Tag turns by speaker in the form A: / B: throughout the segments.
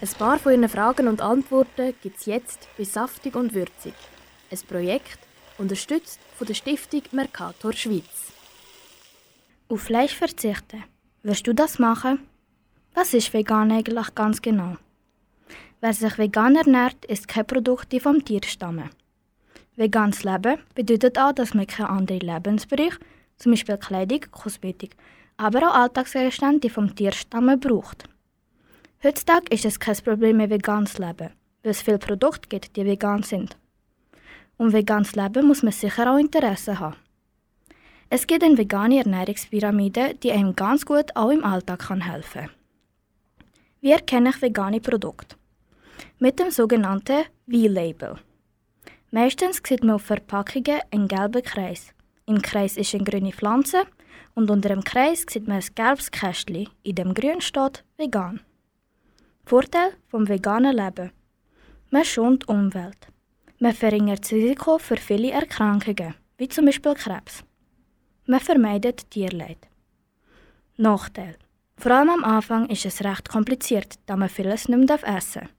A: Ein paar von Ihren Fragen und Antworten gibt es jetzt bei Saftig und Würzig. Ein Projekt, unterstützt von der Stiftung Mercator Schweiz.
B: Auf Fleisch verzichten. Wirst du das machen? Was ist vegan eigentlich ganz genau? Wer sich vegan ernährt, isst keine Produkte vom Tier stammen. Veganes Leben bedeutet auch, dass man keine anderen Lebensbereiche, zum Beispiel Kleidung, Kosmetik, aber auch Alltagsgegenstände, die vom Tier stammen, braucht. Heutzutage ist es kein Problem mehr veganes Leben, weil es viele Produkte gibt, die vegan sind. Um veganes Leben muss man sicher auch Interesse haben. Es gibt eine vegane Ernährungspyramide, die einem ganz gut auch im Alltag helfen kann. Wie erkenne ich vegane Produkte? Mit dem sogenannten V-Label. Meistens sieht man auf Verpackungen einen gelben Kreis. Im Kreis ist eine grüne Pflanze und unter dem Kreis sieht man ein gelbes Kästchen. In dem grün steht vegan. Vorteil vom veganen Leben. Man schont die Umwelt. Man verringert das Risiko für viele Erkrankungen, wie zum Beispiel Krebs. Man vermeidet Tierleid. Nachteil. Vor allem am Anfang ist es recht kompliziert, da man vieles nicht mehr essen darf.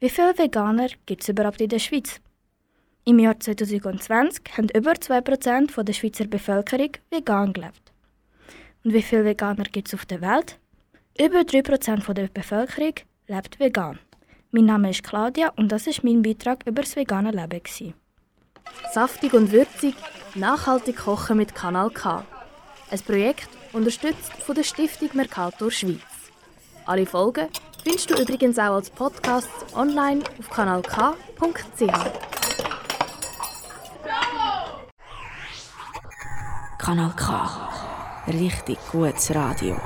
B: Wie viele Veganer gibt es überhaupt in der Schweiz? Im Jahr 2020 haben über 2% der Schweizer Bevölkerung vegan gelebt. Und wie viele Veganer gibt es auf der Welt? Über 3% der Bevölkerung lebt vegan. Mein Name ist Claudia und das ist mein Beitrag über das vegane Leben.
A: Saftig und würzig, nachhaltig kochen mit Kanal K. Ein Projekt unterstützt von der Stiftung Mercator Schweiz. Alle Folgen findest du übrigens auch als Podcast online auf kanalk.ch.
C: Kanal K. Richtig gutes Radio.